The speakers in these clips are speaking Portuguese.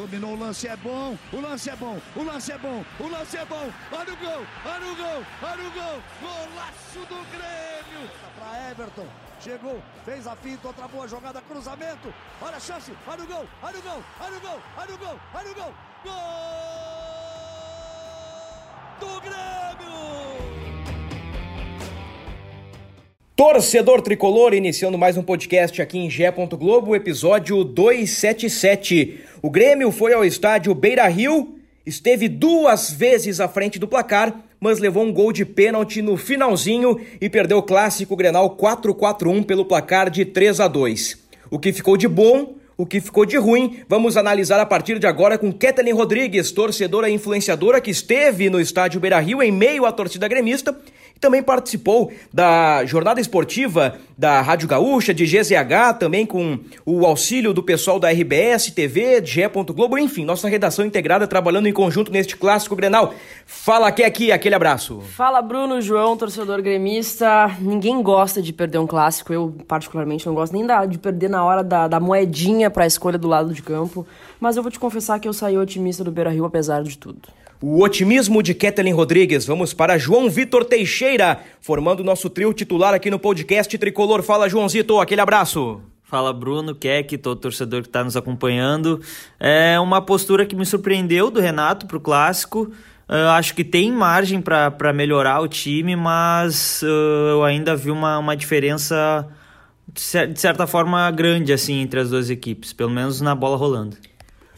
Dominou o lance, é bom, o lance é bom, o lance é bom, o lance é bom. Olha o gol, olha o gol, olha o gol. Golaço do Grêmio. Para Everton, chegou, fez a finta, outra boa jogada, cruzamento. Olha a chance, olha o gol, olha o gol, olha o gol, olha o gol, olha o gol. Gol do Grêmio! Torcedor tricolor, iniciando mais um podcast aqui em Gé. Globo, episódio 277. O Grêmio foi ao estádio Beira Rio, esteve duas vezes à frente do placar, mas levou um gol de pênalti no finalzinho e perdeu o clássico Grenal 4-4-1 pelo placar de 3 a 2. O que ficou de bom, o que ficou de ruim, vamos analisar a partir de agora com Kathleen Rodrigues, torcedora e influenciadora que esteve no estádio Beira Rio em meio à torcida gremista também participou da jornada esportiva da Rádio Gaúcha, de GZH, também com o auxílio do pessoal da RBS, TV, de. Globo, enfim, nossa redação integrada trabalhando em conjunto neste clássico Grenal. Fala que aqui, aquele abraço. Fala Bruno, João, torcedor gremista. Ninguém gosta de perder um clássico, eu particularmente não gosto nem da, de perder na hora da, da moedinha para a escolha do lado de campo, mas eu vou te confessar que eu saí otimista do Beira-Rio apesar de tudo. O otimismo de Kathleen Rodrigues. Vamos para João Vitor Teixeira, formando nosso trio titular aqui no podcast Tricolor. Fala, Joãozito, aquele abraço. Fala Bruno, Keck, todo torcedor que está nos acompanhando. É uma postura que me surpreendeu do Renato para o clássico. Uh, acho que tem margem para melhorar o time, mas uh, eu ainda vi uma, uma diferença de certa forma grande assim entre as duas equipes, pelo menos na bola rolando.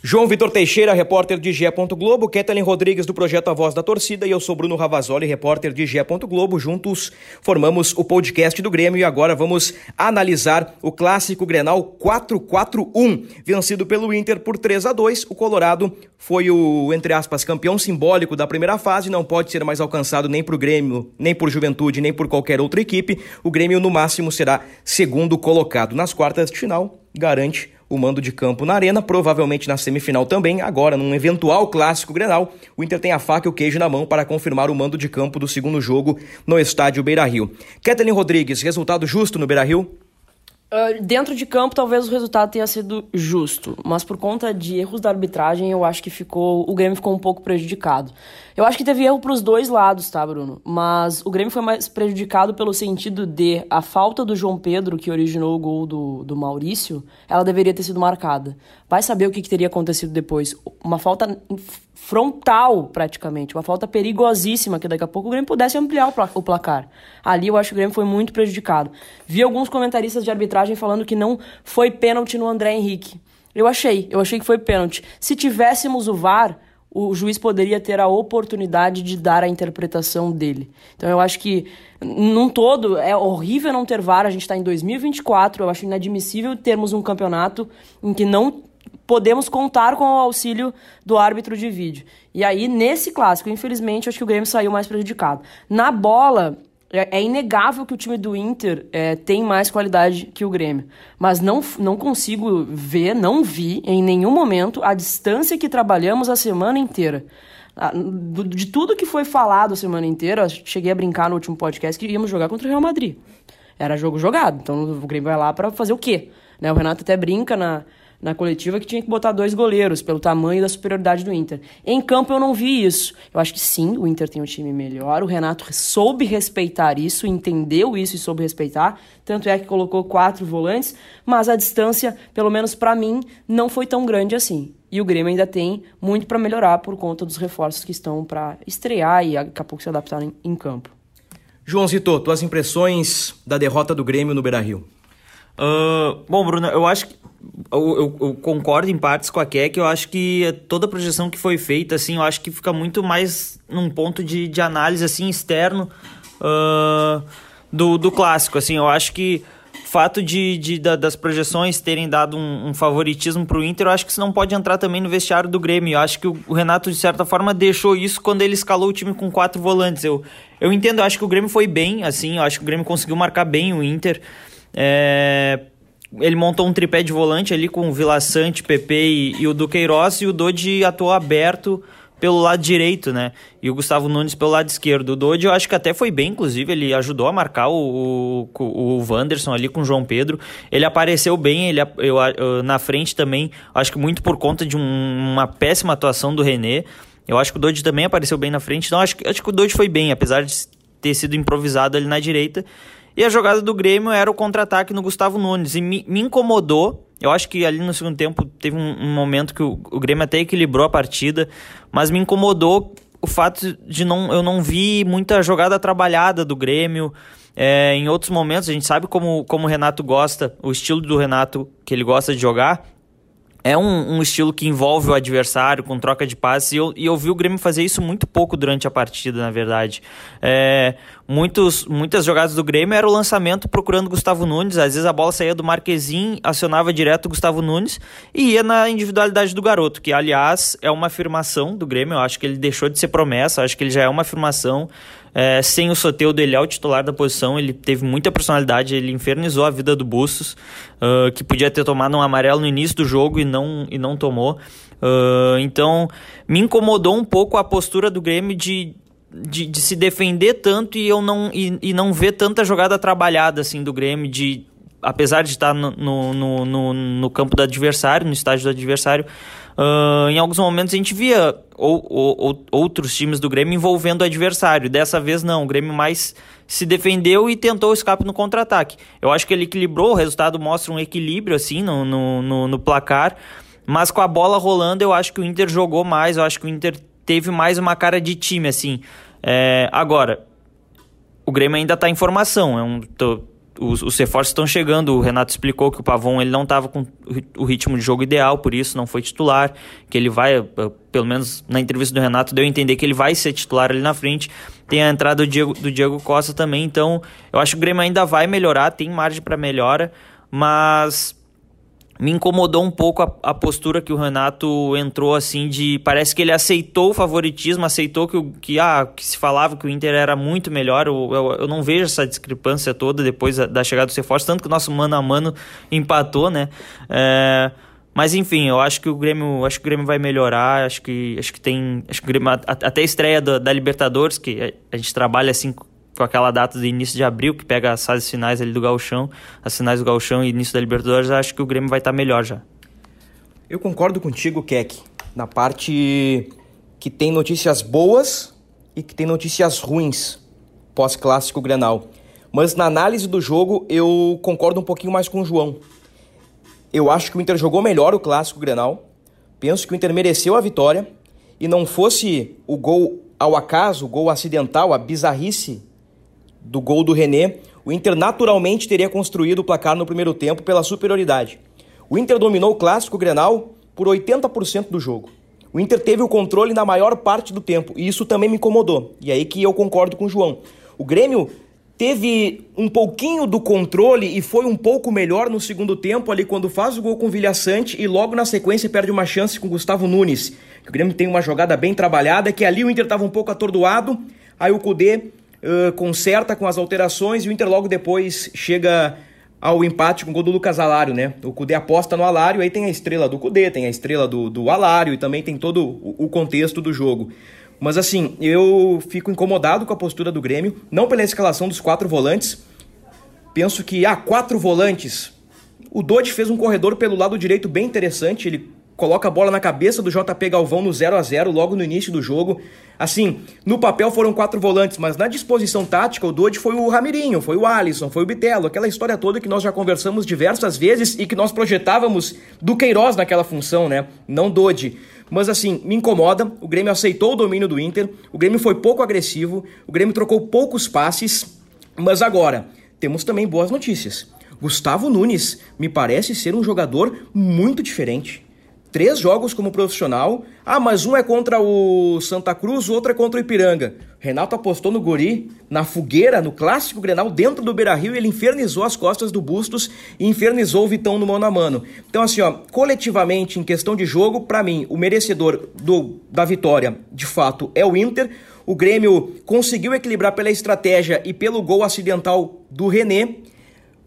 João Vitor Teixeira, repórter de GE. Globo, Ketelin Rodrigues do projeto A Voz da Torcida e eu sou Bruno Ravazoli, repórter de GE. Globo. Juntos formamos o podcast do Grêmio e agora vamos analisar o clássico Grenal 4-4-1, vencido pelo Inter por 3 a 2. O Colorado foi o, entre aspas, campeão simbólico da primeira fase, não pode ser mais alcançado nem por Grêmio, nem por Juventude, nem por qualquer outra equipe. O Grêmio no máximo será segundo colocado. Nas quartas de final, garante o mando de campo na arena, provavelmente na semifinal também, agora num eventual clássico Grenal, o Inter tem a faca e o queijo na mão para confirmar o mando de campo do segundo jogo no estádio Beira-Rio. Kathleen Rodrigues, resultado justo no Beira-Rio? Uh, dentro de campo, talvez o resultado tenha sido justo, mas por conta de erros da arbitragem, eu acho que ficou o Grêmio ficou um pouco prejudicado. Eu acho que teve erro para os dois lados, tá, Bruno? Mas o Grêmio foi mais prejudicado pelo sentido de a falta do João Pedro, que originou o gol do, do Maurício, ela deveria ter sido marcada. Vai saber o que, que teria acontecido depois. Uma falta frontal, praticamente. Uma falta perigosíssima, que daqui a pouco o Grêmio pudesse ampliar o placar. Ali eu acho que o Grêmio foi muito prejudicado. Vi alguns comentaristas de arbitragem falando que não foi pênalti no André Henrique. Eu achei, eu achei que foi pênalti. Se tivéssemos o VAR, o juiz poderia ter a oportunidade de dar a interpretação dele. Então eu acho que, num todo, é horrível não ter VAR. A gente está em 2024, eu acho inadmissível termos um campeonato em que não podemos contar com o auxílio do árbitro de vídeo. E aí, nesse clássico, infelizmente, acho que o Grêmio saiu mais prejudicado. Na bola, é, é inegável que o time do Inter é, tem mais qualidade que o Grêmio. Mas não, não consigo ver, não vi em nenhum momento a distância que trabalhamos a semana inteira. De tudo que foi falado a semana inteira, cheguei a brincar no último podcast que íamos jogar contra o Real Madrid. Era jogo jogado, então o Grêmio vai lá para fazer o quê? Né? O Renato até brinca na, na coletiva que tinha que botar dois goleiros pelo tamanho da superioridade do Inter. Em campo eu não vi isso. Eu acho que sim, o Inter tem um time melhor. O Renato soube respeitar isso, entendeu isso e soube respeitar. Tanto é que colocou quatro volantes, mas a distância, pelo menos para mim, não foi tão grande assim. E o Grêmio ainda tem muito para melhorar por conta dos reforços que estão para estrear e daqui a pouco se adaptar em, em campo. João Zito, tuas impressões da derrota do Grêmio no Beira-Rio? Uh, bom, Bruno, eu acho que eu, eu, eu, concordo em partes com a Keck, eu acho que toda a projeção que foi feita, assim, eu acho que fica muito mais num ponto de, de análise, assim, externo uh, do, do clássico, assim, eu acho que fato de, de das projeções terem dado um, um favoritismo para o Inter, eu acho que isso não pode entrar também no vestiário do Grêmio. Eu acho que o, o, Renato, de certa forma, deixou isso quando ele escalou o time com quatro volantes. Eu, eu entendo, eu acho que o Grêmio foi bem, assim, eu acho que o Grêmio conseguiu marcar bem o Inter. É, ele montou um tripé de volante ali com o Vila Sante, Pepe e, e o Duqueiroz, e o Dodi atuou aberto pelo lado direito, né? E o Gustavo Nunes pelo lado esquerdo. O Dodi eu acho que até foi bem, inclusive, ele ajudou a marcar o, o, o Wanderson ali com o João Pedro. Ele apareceu bem, ele eu, eu, na frente também, acho que muito por conta de um, uma péssima atuação do René. Eu acho que o Dodi também apareceu bem na frente. Então acho, acho que o Dodi foi bem, apesar de ter sido improvisado ali na direita. E a jogada do Grêmio era o contra-ataque no Gustavo Nunes. E me, me incomodou eu acho que ali no segundo tempo teve um, um momento que o, o, Grêmio até equilibrou a partida, mas me incomodou o fato de não, eu não vi muita jogada trabalhada do Grêmio. É, em outros momentos, a gente sabe como, como o Renato gosta, o estilo do Renato que ele gosta de jogar é um, um, estilo que envolve o adversário com troca de passes e eu, e eu vi o Grêmio fazer isso muito pouco durante a partida, na verdade. É, muitos, muitas jogadas do Grêmio era o lançamento procurando Gustavo Nunes, às vezes a bola saía do Marquezin, acionava direto o Gustavo Nunes e ia na individualidade do garoto, que aliás é uma afirmação do Grêmio, eu acho que ele deixou de ser promessa, acho que ele já é uma afirmação. É, sem o Soteudo, ele é o titular da posição, ele teve muita personalidade, ele infernizou a vida do Bustos, uh, que podia ter tomado um amarelo no início do jogo e não, e não tomou. Uh, então, me incomodou um pouco a postura do Grêmio de, de, de, se defender tanto e eu não, e, e não ver tanta jogada trabalhada assim do Grêmio, de apesar de estar no, no, no, no campo do adversário, no estádio do adversário, Uh, em alguns momentos a gente via ou, ou, outros times do Grêmio envolvendo o adversário. Dessa vez não, o Grêmio mais se defendeu e tentou o escape no contra-ataque. Eu acho que ele equilibrou, o resultado mostra um equilíbrio assim no, no, no, no placar, mas com a bola rolando eu acho que o Inter jogou mais, eu acho que o Inter teve mais uma cara de time assim. É, agora, o Grêmio ainda está em formação, é um, tô, os, os reforços estão chegando. O Renato explicou que o Pavon ele não estava com o ritmo de jogo ideal, por isso não foi titular. Que ele vai, eh, pelo menos na entrevista do Renato, deu a entender que ele vai ser titular ali na frente. Tem a entrada do Diego, do Diego Costa também, então eu acho que o Grêmio ainda vai melhorar, tem margem para melhora, mas me incomodou um pouco a, a, postura que o Renato entrou assim de parece que ele aceitou o favoritismo, aceitou que, o, que, ah, que se falava que o Inter era muito melhor. Eu, eu, eu não vejo essa discrepância toda depois da, da chegada do reforço, tanto que o nosso mano a mano empatou, né? É, mas enfim, eu acho que o Grêmio, acho que o Grêmio vai melhorar, acho que acho que tem, acho que Grêmio, até a estreia da, da Libertadores, que a, a gente trabalha assim com aquela data de início de abril, que pega as fases finais ali do Gauchão, as finais do Gauchão e início da Libertadores, acho que o Grêmio vai estar tá melhor já. Eu concordo contigo, Keck, na parte que tem notícias boas e que tem notícias ruins pós-clássico Grenal. Mas na análise do jogo eu concordo um pouquinho mais com o João. Eu acho que o Inter jogou melhor o clássico Grenal. Penso que o Inter mereceu a vitória e não fosse o gol ao acaso, o gol acidental, a bizarrice do gol do René, o Inter naturalmente teria construído o placar no primeiro tempo pela superioridade. O Inter dominou o clássico Grenal por 80% do jogo. O Inter teve o controle na maior parte do tempo e isso também me incomodou. E aí que eu concordo com o João. O Grêmio teve um pouquinho do controle e foi um pouco melhor no segundo tempo ali quando faz o gol com o Vilhaçante e logo na sequência perde uma chance com o Gustavo Nunes. O Grêmio tem uma jogada bem trabalhada que ali o Inter estava um pouco atordoado, aí o Cudê conserta com as alterações e o Inter logo depois chega ao empate com o gol do Lucas Alário, né? O Cudê aposta no Alário, aí tem a estrela do Cudê, tem a estrela do, do Alário e também tem todo o, o contexto do jogo. Mas assim, eu fico incomodado com a postura do Grêmio, não pela escalação dos quatro volantes. Penso que, ah, quatro volantes. O Dodge fez um corredor pelo lado direito bem interessante, ele coloca a bola na cabeça do JP Galvão no 0 a 0 logo no início do jogo. Assim, no papel foram quatro volantes, mas na disposição tática o Dodge foi o Ramirinho, foi o Alisson, foi o Bitelo, aquela história toda que nós já conversamos diversas vezes e que nós projetávamos do Queiroz naquela função, né? Não Dodge. Mas assim, me incomoda. O Grêmio aceitou o domínio do Inter. O Grêmio foi pouco agressivo. O Grêmio trocou poucos passes. Mas agora, temos também boas notícias. Gustavo Nunes me parece ser um jogador muito diferente três jogos como profissional. Ah, mas um é contra o Santa Cruz, o outro é contra o Ipiranga. Renato apostou no Guri, na fogueira, no clássico Grenal, dentro do Beira-Rio, ele infernizou as costas do Bustos e infernizou o Vitão no mano a mano. Então, assim, ó, coletivamente, em questão de jogo, para mim, o merecedor do, da vitória, de fato, é o Inter. O Grêmio conseguiu equilibrar pela estratégia e pelo gol acidental do René,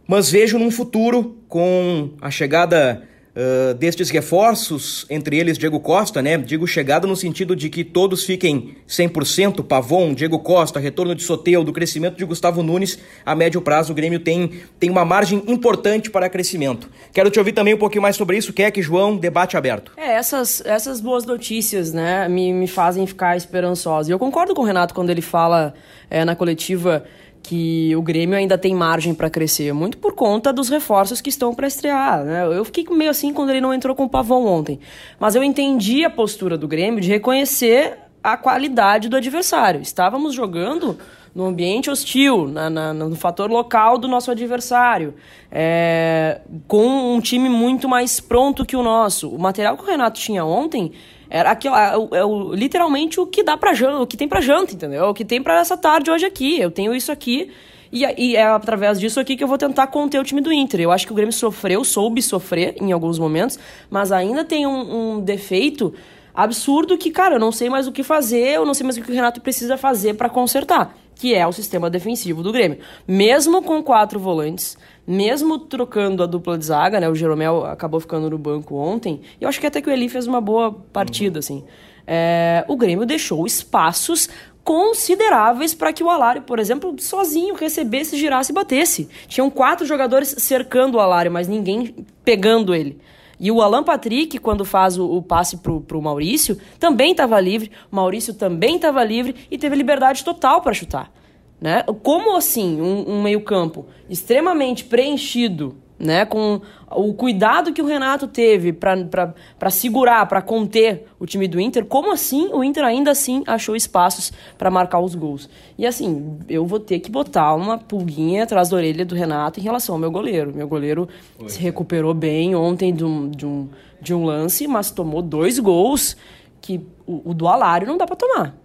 mas vejo num futuro, com a chegada uh, destes reforços, entre eles Diego Costa, né? Digo chegada no sentido de que todos fiquem 100%, Pavon, Diego Costa, retorno de Soteu, do crescimento de Gustavo Nunes, a médio prazo o Grêmio tem, tem uma margem importante para crescimento. Quero te ouvir também um pouquinho mais sobre isso, Keck, João, debate aberto. É, essas, essas boas notícias, né, me, me fazem ficar esperançoso. E eu concordo com o Renato quando ele fala é, na coletiva que o Grêmio ainda tem margem para crescer, muito por conta dos reforços que estão para estrear. Né? Eu fiquei meio assim quando ele não entrou com o Pavão ontem, mas eu entendi a postura do Grêmio de reconhecer a qualidade do adversário. Estávamos jogando no ambiente hostil, na, na, no fator local do nosso adversário, é, com um time muito mais pronto que o nosso. O material que o Renato tinha ontem era aqui, é, é, é, literalmente o que dá para janta, o que tem para janta, entendeu? O que tem para essa tarde hoje aqui. Eu tenho isso aqui e, e, é através disso aqui que eu vou tentar conter o time do Inter. Eu acho que o Grêmio sofreu, soube sofrer em alguns momentos, mas ainda tem um, um defeito absurdo que, cara, eu não sei mais o que fazer, eu não sei mais o que o Renato precisa fazer para consertar, que é o sistema defensivo do Grêmio. Mesmo com quatro volantes, mesmo trocando a dupla de zaga, né? O Jeromel acabou ficando no banco ontem. E eu acho que até que o Eli fez uma boa partida, assim. É, o Grêmio deixou espaços consideráveis para que o Alário, por exemplo, sozinho recebesse, girasse e batesse. Tinham quatro jogadores cercando o Alário, mas ninguém pegando ele. E o Alan Patrick, quando faz o, o passe pro, pro Maurício, também estava livre. O Maurício também estava livre e teve liberdade total para chutar. Né? Como assim um, um meio-campo extremamente preenchido, né? com o cuidado que o Renato teve para segurar, para conter o time do Inter, como assim o Inter ainda assim achou espaços para marcar os gols? E assim, eu vou ter que botar uma pulguinha atrás da orelha do Renato em relação ao meu goleiro. Meu goleiro Oi, se recuperou bem ontem de um, de, um, de um lance, mas tomou dois gols que o, o do Alário não dá para tomar.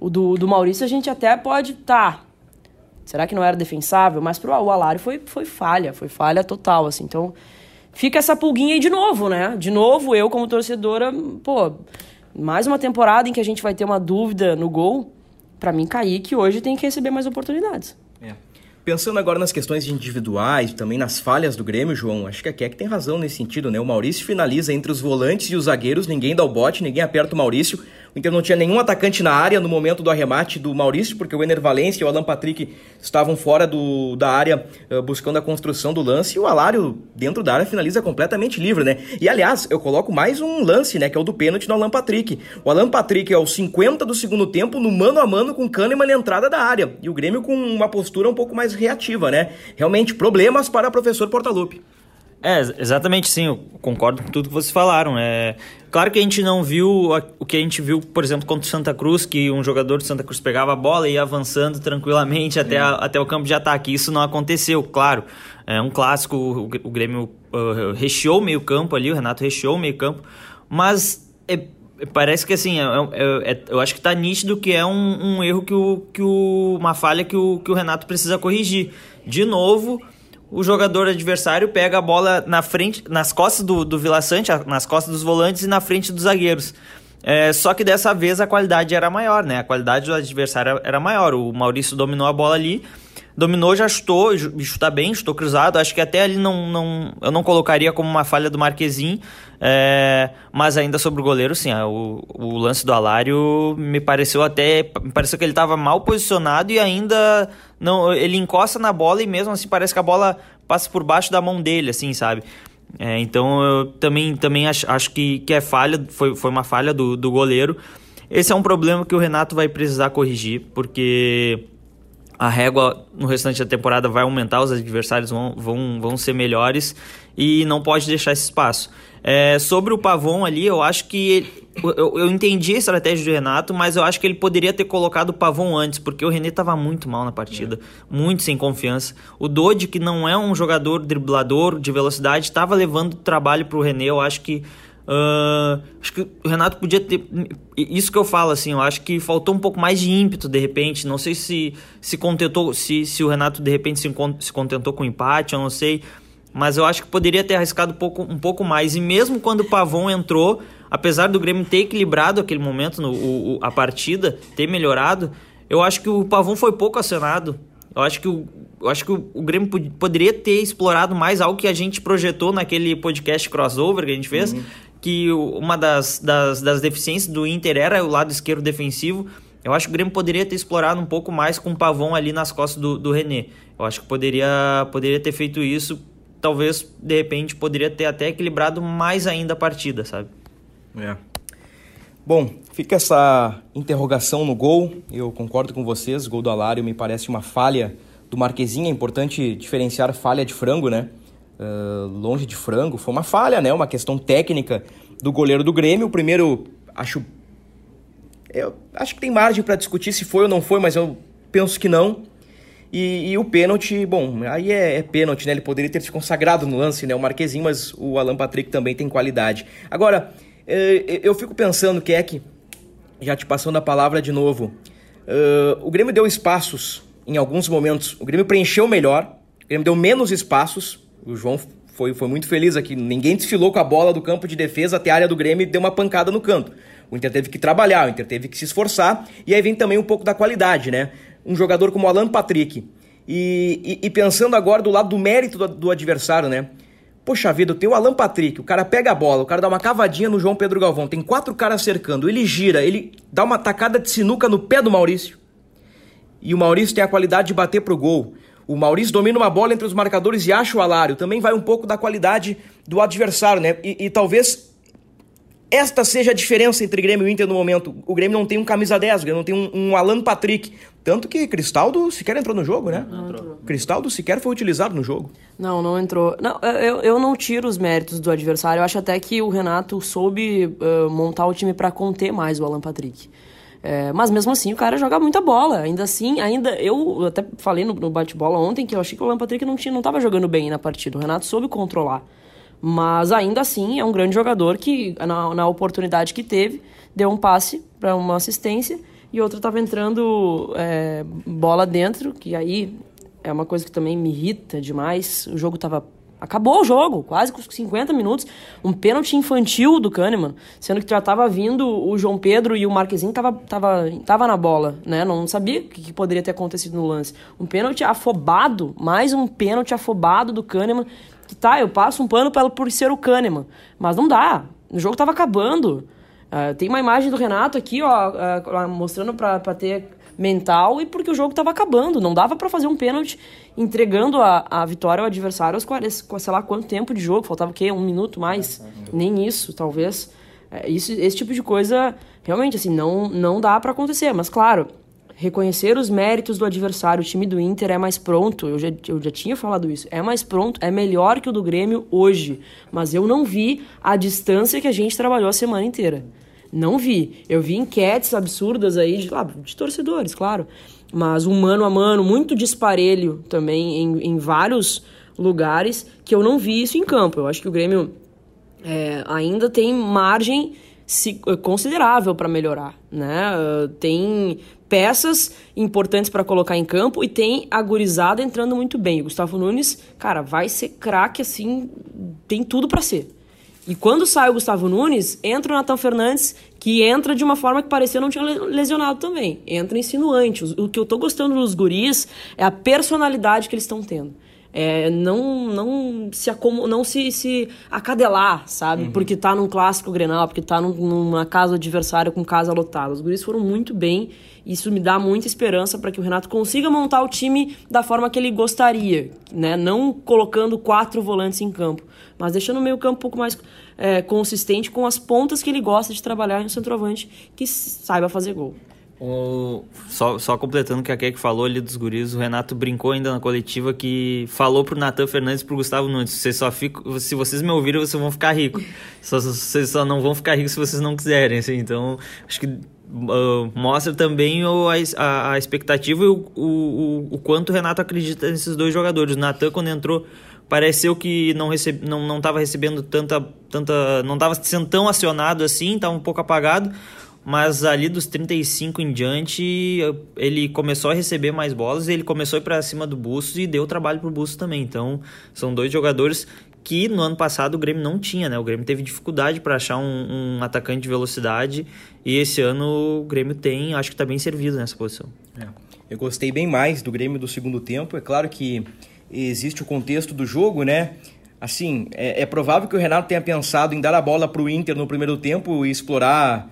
O do, do Maurício a gente até pode. Tá. Será que não era defensável? Mas pro o Alário foi, foi falha, foi falha total, assim. Então, fica essa pulguinha aí de novo, né? De novo, eu como torcedora, pô, mais uma temporada em que a gente vai ter uma dúvida no gol. Para mim, Kaique hoje tem que receber mais oportunidades. É. Pensando agora nas questões individuais, também nas falhas do Grêmio, João, acho que a Keck tem razão nesse sentido, né? O Maurício finaliza entre os volantes e os zagueiros, ninguém dá o bote, ninguém aperta o Maurício. O Inter não tinha nenhum atacante na área no momento do arremate do Maurício, porque o Ener Valencia e o Alan Patrick estavam fora do, da área uh, buscando a construção do lance. E o Alário, dentro da área, finaliza completamente livre, né? E aliás, eu coloco mais um lance, né? Que é o do pênalti no Alan Patrick. O Alan Patrick é aos 50 do segundo tempo, no mano a mano com Kahneman na entrada da área. E o Grêmio com uma postura um pouco mais reativa, né? Realmente, problemas para o professor Portaluppi. É, exatamente sim, eu concordo com tudo que vocês falaram. É, claro que a gente não viu o que a gente viu, por exemplo, contra o Santa Cruz, que um jogador de Santa Cruz pegava a bola e ia avançando tranquilamente até, a, até o campo de ataque. Isso não aconteceu, claro. É um clássico, o, o Grêmio uh, recheou o meio campo ali, o Renato recheou o meio campo, mas é, parece que assim, é, é, é, eu acho que está nítido que é um, um erro que, o, que o, uma falha que o, que o Renato precisa corrigir. De novo o jogador adversário pega a bola na frente, nas costas do, do Vila Sante, nas costas dos volantes e na frente dos zagueiros. É, só que dessa vez a qualidade era maior, né? A qualidade do adversário era maior. O Maurício dominou a bola ali, dominou, já chutou, chuta bem, chutou cruzado. Acho que até ali não, não, eu não colocaria como uma falha do Marquezinho, é, mas ainda sobre o goleiro, sim. O, o lance do Alário me pareceu até. Me pareceu que ele estava mal posicionado e ainda. não Ele encosta na bola e mesmo assim parece que a bola passa por baixo da mão dele, assim, sabe? É, então eu também, também acho, acho que, que é falha, foi, foi uma falha do, do goleiro. Esse é um problema que o Renato vai precisar corrigir, porque a régua no restante da temporada vai aumentar, os adversários vão, vão, vão ser melhores e não pode deixar esse espaço. É, sobre o Pavon ali, eu acho que. Ele, eu, eu entendi a estratégia do Renato, mas eu acho que ele poderia ter colocado o Pavon antes, porque o René estava muito mal na partida, é. muito sem confiança. O Dodi, que não é um jogador driblador de velocidade, estava levando trabalho para o René. Eu acho que Uh, acho que o Renato podia ter. Isso que eu falo, assim, eu acho que faltou um pouco mais de ímpeto de repente. Não sei se se contentou, se, se o Renato de repente se, se contentou com empate, eu não sei. Mas eu acho que poderia ter arriscado um pouco, um pouco mais. E mesmo quando o Pavon entrou, apesar do Grêmio ter equilibrado aquele momento, no, o, a partida, ter melhorado, eu acho que o Pavon foi pouco acionado. Eu acho que o, eu acho que o, o Grêmio poderia ter explorado mais algo que a gente projetou naquele podcast crossover que a gente fez, uhum que uma das, das, das deficiências do Inter era o lado esquerdo defensivo. Eu acho que o Grêmio poderia ter explorado um pouco mais com o Pavon ali nas costas do, do René. Eu acho que poderia, poderia ter feito isso. Talvez, de repente, poderia ter até equilibrado mais ainda a partida, sabe? É. Bom, fica essa interrogação no gol. Eu concordo com vocês. Gol do Alário me parece uma falha do Marquezinho. É importante diferenciar falha de frango, né? Uh, longe de frango. Foi uma falha, né? Uma questão técnica do goleiro do Grêmio. O primeiro, acho. Eu acho que tem margem para discutir se foi ou não foi, mas eu penso que não. E, e o pênalti, bom, aí é, é, pênalti, né? Ele poderia ter se consagrado no lance, né? O Marquezinho, mas o Alan Patrick também tem qualidade. Agora, uh, eu fico pensando, Keck, já te passando a palavra de novo. Uh, o Grêmio deu espaços em alguns momentos. O Grêmio preencheu melhor. O Grêmio deu menos espaços. O João foi, foi muito feliz aqui. Ninguém desfilou com a bola do campo de defesa até a área do Grêmio e deu uma pancada no canto. O Inter teve que trabalhar, o Inter teve que se esforçar. E aí vem também um pouco da qualidade, né? Um jogador como o Alan Patrick. E, e, e pensando agora do lado do mérito do, do adversário, né? Poxa vida, tem o Alan Patrick, o cara pega a bola, o cara dá uma cavadinha no João Pedro Galvão, tem quatro caras cercando, ele gira, ele dá uma tacada de sinuca no pé do Maurício. E o Maurício tem a qualidade de bater pro gol. O Maurício domina uma bola entre os marcadores e acha o alário. Também vai um pouco da qualidade do adversário, né? E, e talvez esta seja a diferença entre Grêmio e Inter no momento. O Grêmio não tem um camisa 10, o Grêmio não tem um, um Alan Patrick. Tanto que Cristaldo sequer entrou no jogo, né? Não entrou. Cristaldo sequer foi utilizado no jogo. Não, não entrou. Não, eu, eu não tiro os méritos do adversário. Eu acho até que o Renato soube uh, montar o time para conter mais o Alan Patrick. É, mas mesmo assim o cara joga muita bola. Ainda assim, ainda. Eu até falei no, no bate-bola ontem que eu achei que o Alan Patrick não, tinha, não tava jogando bem na partida. O Renato soube controlar. Mas ainda assim é um grande jogador que, na, na oportunidade que teve, deu um passe para uma assistência e outra tava entrando é, bola dentro, que aí é uma coisa que também me irrita demais. O jogo tava Acabou o jogo, quase com 50 minutos. Um pênalti infantil do Kahneman, sendo que já tava vindo o João Pedro e o Marquezinho tava, tava, tava na bola, né? Não sabia o que, que poderia ter acontecido no lance. Um pênalti afobado, mais um pênalti afobado do Kahneman. Que tá, eu passo um pano por, por ser o Kahneman, mas não dá. O jogo tava acabando. Uh, tem uma imagem do Renato aqui, ó, uh, mostrando para ter mental e porque o jogo estava acabando. Não dava para fazer um pênalti entregando a, a vitória ao adversário aos 40, sei lá quanto tempo de jogo. Faltava o quê? Um minuto mais? Nem isso, talvez. É, isso, esse tipo de coisa, realmente, assim, não, não dá para acontecer. Mas, claro, reconhecer os méritos do adversário. O time do Inter é mais pronto, eu já, eu já tinha falado isso, é mais pronto, é melhor que o do Grêmio hoje. Mas eu não vi a distância que a gente trabalhou a semana inteira. Não vi. Eu vi enquetes absurdas aí de, lá, de torcedores, claro. Mas um mano a mano, muito disparelho também em, em vários lugares, que eu não vi isso em campo. Eu acho que o Grêmio é, ainda tem margem considerável para melhorar, né? Tem peças importantes para colocar em campo e tem a gurizada entrando muito bem. O Gustavo Nunes, cara, vai ser craque assim, tem tudo para ser. E quando sai o Gustavo Nunes, entra o Nathan Fernandes, que entra de uma forma que parecia não tinha lesionado também. Entra insinuante. O que eu tô gostando dos guris é a personalidade que eles estão tendo. É, não não se acom não se, se acadelar, sabe? Uhum. Porque tá num clássico Grenal, porque tá num, numa casa adversária com casa lotada. Os guris foram muito bem. Isso me dá muita esperança para que o Renato consiga montar o time da forma que ele gostaria, né? Não colocando quatro volantes em campo, mas deixando o meio campo um pouco mais é, consistente com as pontas que ele gosta de trabalhar em um centroavante que saiba fazer gol. O, só, só completando o que a Keck falou ali dos guris, o Renato brincou ainda na coletiva que falou pro Natan Fernandes e pro Gustavo Nunes: vocês só ficam, se vocês me ouvirem, vocês vão ficar ricos. Só, vocês só não vão ficar ricos se vocês não quiserem. Assim, então, acho que uh, mostra também o, a, a expectativa e o, o, o, quanto o Renato acredita nesses dois jogadores. O Natan, quando entrou pareceu que não receb... não não estava recebendo tanta tanta não estava sendo tão acionado assim, estava um pouco apagado, mas ali dos 35 em diante ele começou a receber mais bolas, ele começou a ir para cima do Bustos e deu trabalho pro Bustos também. Então, são dois jogadores que no ano passado o Grêmio não tinha, né? O Grêmio teve dificuldade para achar um, um, atacante de velocidade e esse ano o Grêmio tem, acho que está bem servido nessa posição. É. Eu gostei bem mais do Grêmio do segundo tempo. É claro que existe o contexto do jogo, né? Assim, é, é provável que o Renato tenha pensado em dar a bola para o Inter no primeiro tempo e explorar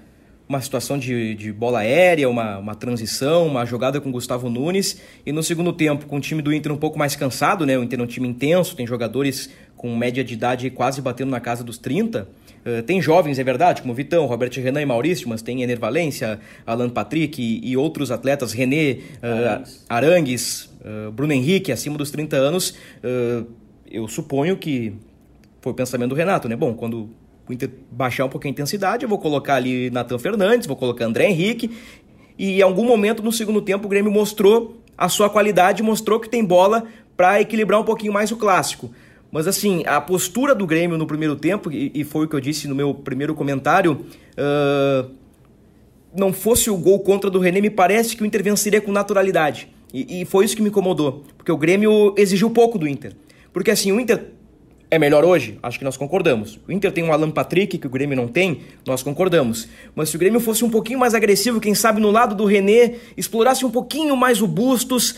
uma situação de, de bola aérea, uma, uma transição, uma jogada com Gustavo Nunes. E no segundo tempo, com o time do Inter um pouco mais cansado, né? O Inter é um time intenso, tem jogadores com média de idade quase batendo na casa dos 30. Uh, eh, tem jovens, é verdade, como Vitão, Robert Renan e Maurício, mas tem Ener Valência, Alan Patrick e, e outros atletas, René, uh, Arangues, uh, Bruno Henrique, acima dos 30 anos. eu suponho que foi o pensamento do Renato, né? Bom, quando Inter baixar um pouquinho a intensidade, eu vou colocar ali Natan Fernandes, vou colocar André Henrique. E em algum momento no segundo tempo o Grêmio mostrou a sua qualidade, mostrou que tem bola para equilibrar um pouquinho mais o clássico. Mas assim, a postura do Grêmio no primeiro tempo, e, e foi o que eu disse no meu primeiro comentário, uh, não fosse o gol contra do René, me parece que o Inter venceria com naturalidade. E, e foi isso que me incomodou, porque o Grêmio exigiu pouco do Inter. Porque assim, o Inter é melhor hoje? Acho que nós concordamos. O Inter tem um Alan Patrick que o Grêmio não tem, nós concordamos. Mas se o Grêmio fosse um pouquinho mais agressivo, quem sabe no lado do René, explorasse um pouquinho mais o Bustos,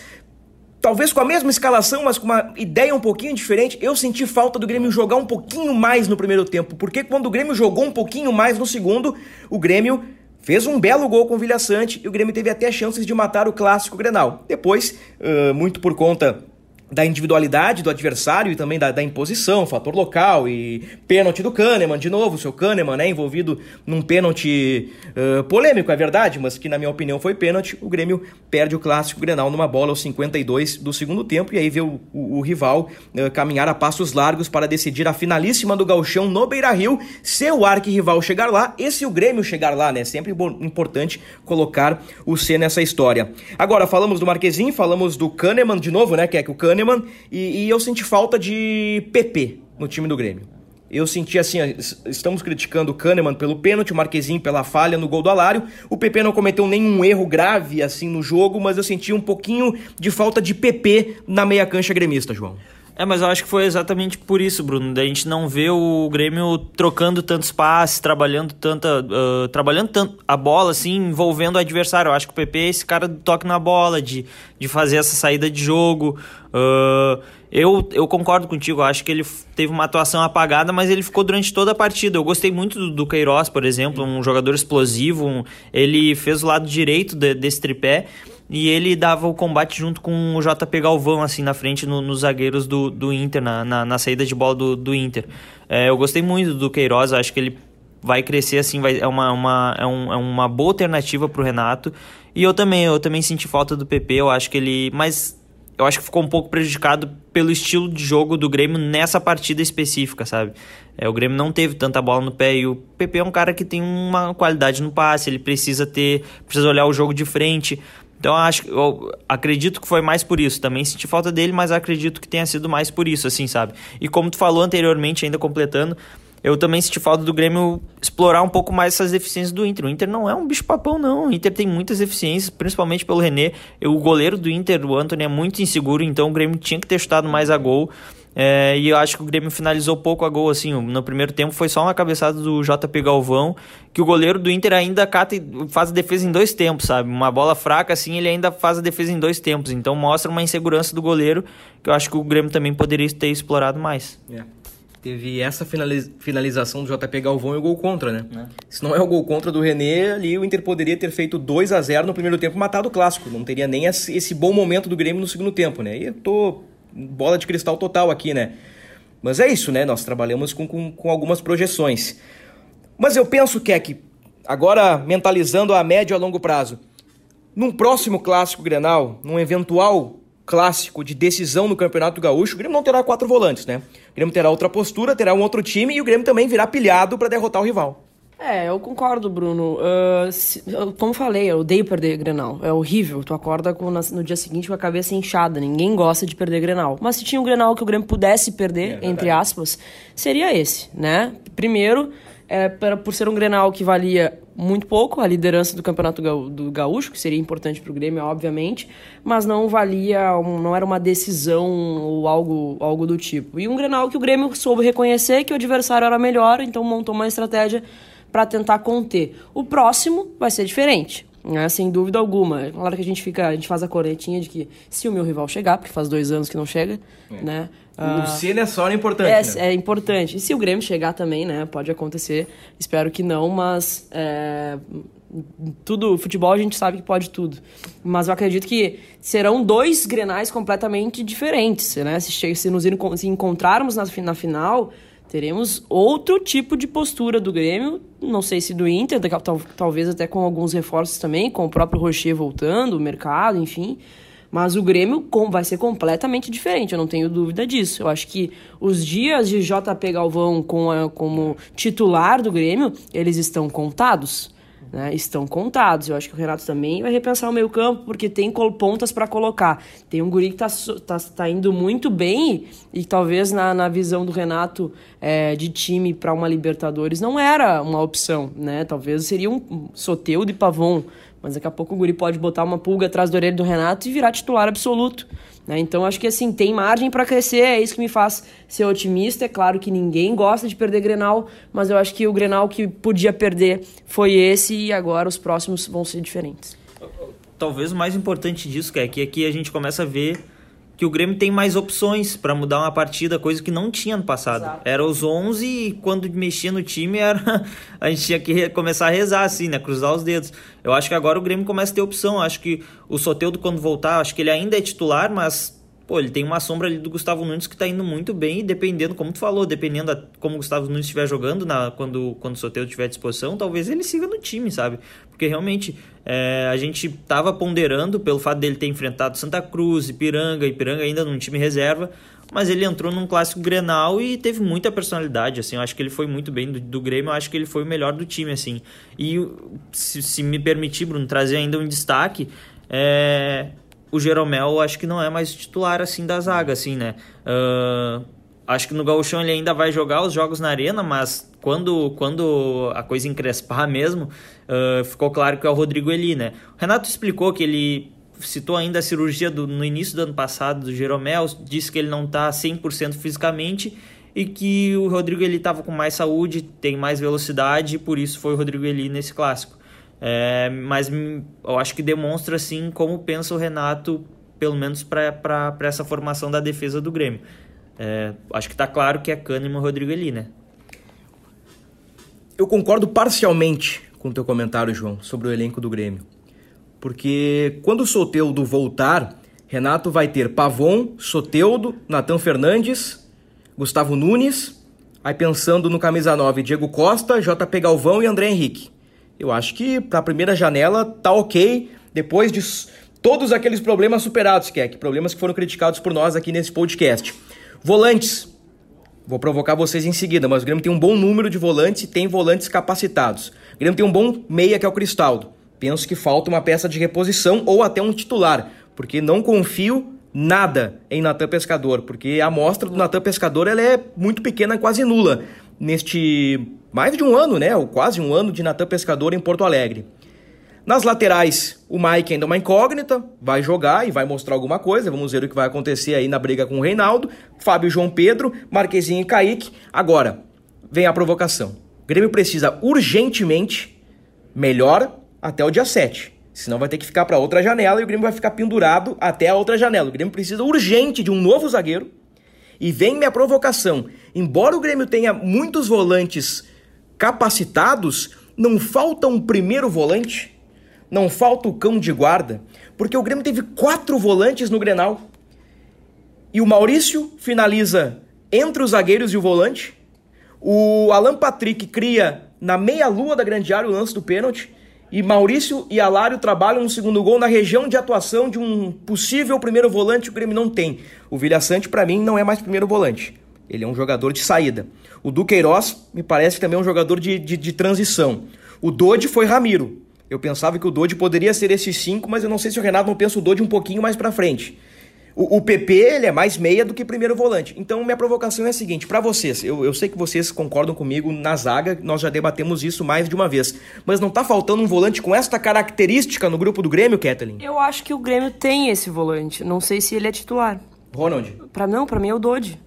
talvez com a mesma escalação, mas com uma ideia um pouquinho diferente, eu senti falta do Grêmio jogar um pouquinho mais no primeiro tempo. Porque quando o Grêmio jogou um pouquinho mais no segundo, o Grêmio fez um belo gol com o Vilha Sante e o Grêmio teve até chances de matar o clássico Grenal. Depois, uh, muito por conta da individualidade do adversário e também da, da, imposição, fator local e pênalti do Kahneman, de novo, o seu Kahneman, né, envolvido num pênalti uh, polêmico, é verdade, mas que na minha opinião foi pênalti, o Grêmio perde o clássico Grenal numa bola aos 52 do segundo tempo e aí vê o, o, o rival uh, caminhar a passos largos para decidir a finalíssima do Galchão no Beira-Rio, se o arquirrival chegar lá e se o Grêmio chegar lá, né, sempre importante colocar o C nessa história. Agora, falamos do Marquezinho, falamos do Kahneman de novo, né, que é que o Kahneman Kahneman e, e eu senti falta de PP no time do Grêmio. Eu senti assim, estamos criticando o Kahneman pelo pênalti, o Marquezinho pela falha no gol do Alário. O PP não cometeu nenhum erro grave assim no jogo, mas eu senti um pouquinho de falta de PP na meia cancha gremista, João. É, mas eu acho que foi exatamente por isso, Bruno. Da gente não ver o Grêmio trocando tantos passes, trabalhando tanta. Uh, trabalhando tanto a bola, assim, envolvendo o adversário. Eu acho que o PP é esse cara do toque na bola, de, de fazer essa saída de jogo. Uh, eu, eu concordo contigo, eu acho que ele teve uma atuação apagada, mas ele ficou durante toda a partida. Eu gostei muito do, do Queiroz, por exemplo, um jogador explosivo. Um, ele fez o lado direito de, desse tripé e ele dava o combate junto com o JP Galvão, assim, na frente no, nos zagueiros do, do Inter, na, na, na saída de bola do, do Inter. É, eu gostei muito do Queiroz, acho que ele vai crescer, assim, vai, é, uma, uma, é, um, é uma boa alternativa pro Renato. E eu também, eu também senti falta do PP, eu acho que ele... Mas eu acho que ficou um pouco prejudicado pelo estilo de jogo do Grêmio nessa partida específica, sabe? É, o Grêmio não teve tanta bola no pé e o PP é um cara que tem uma qualidade no passe, ele precisa ter, precisa olhar o jogo de frente. Então acho, eu acredito que foi mais por isso. Também senti falta dele, mas acredito que tenha sido mais por isso, assim, sabe? E como tu falou anteriormente, ainda completando, eu também senti falta do Grêmio explorar um pouco mais essas deficiências do Inter. O Inter não é um bicho-papão, não. O Inter tem muitas deficiências, principalmente pelo René. O goleiro do Inter, o Antônio, é muito inseguro, então o Grêmio tinha que ter chutado mais a gol. É, e eu acho que o Grêmio finalizou pouco a gol, assim, no primeiro tempo foi só uma cabeçada do JP Galvão, que o goleiro do Inter ainda cata e faz a defesa em dois tempos, sabe? Uma bola fraca, assim, ele ainda faz a defesa em dois tempos, então mostra uma insegurança do goleiro, que eu acho que o Grêmio também poderia ter explorado mais. É. Teve essa finalização do JP Galvão e o gol contra, né? É. Se não é o gol contra do René, ali o Inter poderia ter feito 2 a 0 no primeiro tempo matado o clássico. Não teria nem esse bom momento do Grêmio no segundo tempo, né? E eu tô bola de cristal total aqui, né? Mas é isso, né? Nós trabalhamos com, com, com algumas projeções. Mas eu penso que é que, agora mentalizando a médio e a longo prazo, num próximo clássico Grenal, num eventual clássico de decisão no Campeonato Gaúcho, o Grêmio não terá quatro volantes, né? O Grêmio terá outra postura, terá um outro time e o Grêmio também virá pilhado para derrotar o rival. É, eu concordo, Bruno. Uh, se, como falei, eu odeio perder Grenal. É horrível. Tu acorda com, no dia seguinte com a cabeça inchada. Ninguém gosta de perder Grenal. Mas se tinha um Grenal que o Grêmio pudesse perder, é entre aspas, seria esse, né? Primeiro, é, por ser um Grenal que valia muito pouco a liderança do Campeonato do Gaúcho, que seria importante para o Grêmio, obviamente, mas não valia, não era uma decisão ou algo, algo do tipo. E um Grenal que o Grêmio soube reconhecer que o adversário era melhor, então montou uma estratégia para tentar conter. O próximo vai ser diferente. Né, sem dúvida alguma. Claro que a gente fica, a gente faz a cornetinha de que se o meu rival chegar, porque faz dois anos que não chega, é. né? O uh, se ele é só é importante. É, né? é importante. E se o Grêmio chegar também, né? Pode acontecer. Espero que não, mas é, tudo, futebol a gente sabe que pode tudo. Mas eu acredito que serão dois grenais completamente diferentes, né? Se, se nos se encontrarmos na, na final, teremos outro tipo de postura do Grêmio, não sei se do Inter, talvez até com alguns reforços também, com o próprio Rocher voltando, o mercado, enfim. Mas o Grêmio vai ser completamente diferente, eu não tenho dúvida disso. Eu acho que os dias de JP Galvão como titular do Grêmio, eles estão contados né, estão contados. Eu acho que o Renato também vai repensar o meio campo, porque tem pontas para colocar. Tem um guri que está tá, tá indo muito bem e, talvez na, na visão do Renato é, de time para uma Libertadores não era uma opção. né? Talvez seria um Soteudo de Pavon, mas daqui a pouco o guri pode botar uma pulga atrás da orelha do Renato e virar titular absoluto. Né? Então acho que assim, tem margem para crescer, é isso que me faz ser otimista. É claro que ninguém gosta de perder Grenal, mas eu acho que o Grenal que podia perder foi esse e agora os próximos vão ser diferentes. Talvez o mais importante disso é que aqui a gente começa a ver que o Grêmio tem mais opções para mudar uma partida, coisa que não tinha no passado. Exato. Era os 11 e quando mexia no time era a gente tinha que começar a rezar assim, né, cruzar os dedos. Eu acho que agora o Grêmio começa a ter opção. Eu acho que o Soteudo quando voltar, acho que ele ainda é titular, mas pô, ele tem uma sombra ali do Gustavo Nunes que tá indo muito bem e dependendo, como tu falou, dependendo como o Gustavo Nunes estiver jogando na, quando, quando o Soteldo estiver à disposição, talvez ele siga no time, sabe? Porque realmente é, a gente tava ponderando pelo fato dele ter enfrentado Santa Cruz, Ipiranga, Ipiranga ainda num time reserva, mas ele entrou num clássico Grenal e teve muita personalidade, assim, eu acho que ele foi muito bem do, do Grêmio, eu acho que ele foi o melhor do time, assim. E se, se me permitir, Bruno, trazer ainda um destaque, é, o Jeromel acho que não é mais titular assim da zaga, assim, né? Uh, acho que no Gauchão ele ainda vai jogar os jogos na arena, mas quando, quando a coisa encrespar mesmo, uh, ficou claro que é o Rodrigo Eli, né? O Renato explicou que ele citou ainda a cirurgia do, no início do ano passado do Jeromel, disse que ele não está 100% fisicamente e que o Rodrigo Eli estava com mais saúde, tem mais velocidade, e por isso foi o Rodrigo Eli nesse clássico. É, mas eu acho que demonstra assim como pensa o Renato, pelo menos para essa formação da defesa do Grêmio. É, acho que está claro que é Kahneman e Rodrigo ali, né? Eu concordo parcialmente com o teu comentário, João, sobre o elenco do Grêmio. Porque quando o Soteudo voltar, Renato vai ter Pavon, Soteudo, Natan Fernandes, Gustavo Nunes, aí pensando no camisa 9, Diego Costa, JP Galvão e André Henrique. Eu acho que para a primeira janela tá ok, depois de todos aqueles problemas superados, que é que problemas que foram criticados por nós aqui nesse podcast. Volantes. Vou provocar vocês em seguida, mas o Grêmio tem um bom número de volantes e tem volantes capacitados. O Grêmio tem um bom meia que é o Cristaldo. Penso que falta uma peça de reposição ou até um titular, porque não confio nada em Natan Pescador, porque a amostra do Natan Pescador ela é muito pequena, quase nula neste mais de um ano, né? Ou quase um ano de Natan Pescador em Porto Alegre. Nas laterais, o Mike ainda é uma incógnita, vai jogar e vai mostrar alguma coisa. Vamos ver o que vai acontecer aí na briga com o Reinaldo. Fábio João Pedro, Marquezinho e Kaique. Agora, vem a provocação. O Grêmio precisa urgentemente melhor até o dia 7. Senão vai ter que ficar para outra janela e o Grêmio vai ficar pendurado até a outra janela. O Grêmio precisa urgente de um novo zagueiro. E vem minha provocação. Embora o Grêmio tenha muitos volantes capacitados, não falta um primeiro volante, não falta o cão de guarda, porque o Grêmio teve quatro volantes no Grenal. E o Maurício finaliza entre os zagueiros e o volante. O Alan Patrick cria na meia-lua da grande área o lance do pênalti. E Maurício e Alário trabalham no segundo gol na região de atuação de um possível primeiro volante que o Grêmio não tem. O Vilha Sante, para mim, não é mais primeiro volante. Ele é um jogador de saída. O Duqueiroz me parece que também é um jogador de, de, de transição. O Dodi foi Ramiro. Eu pensava que o Dodi poderia ser esses cinco, mas eu não sei se o Renato não pensa o Dodi um pouquinho mais para frente. O, o, PP ele é mais meia do que primeiro volante. Então minha provocação é a seguinte, para vocês, eu, eu sei que vocês concordam comigo na zaga, nós já debatemos isso mais de uma vez, mas não tá faltando um volante com esta característica no grupo do Grêmio, Kathleen? Eu acho que o Grêmio tem esse volante, não sei se ele é titular. Ronald? Pra, não, para mim é o Dodi.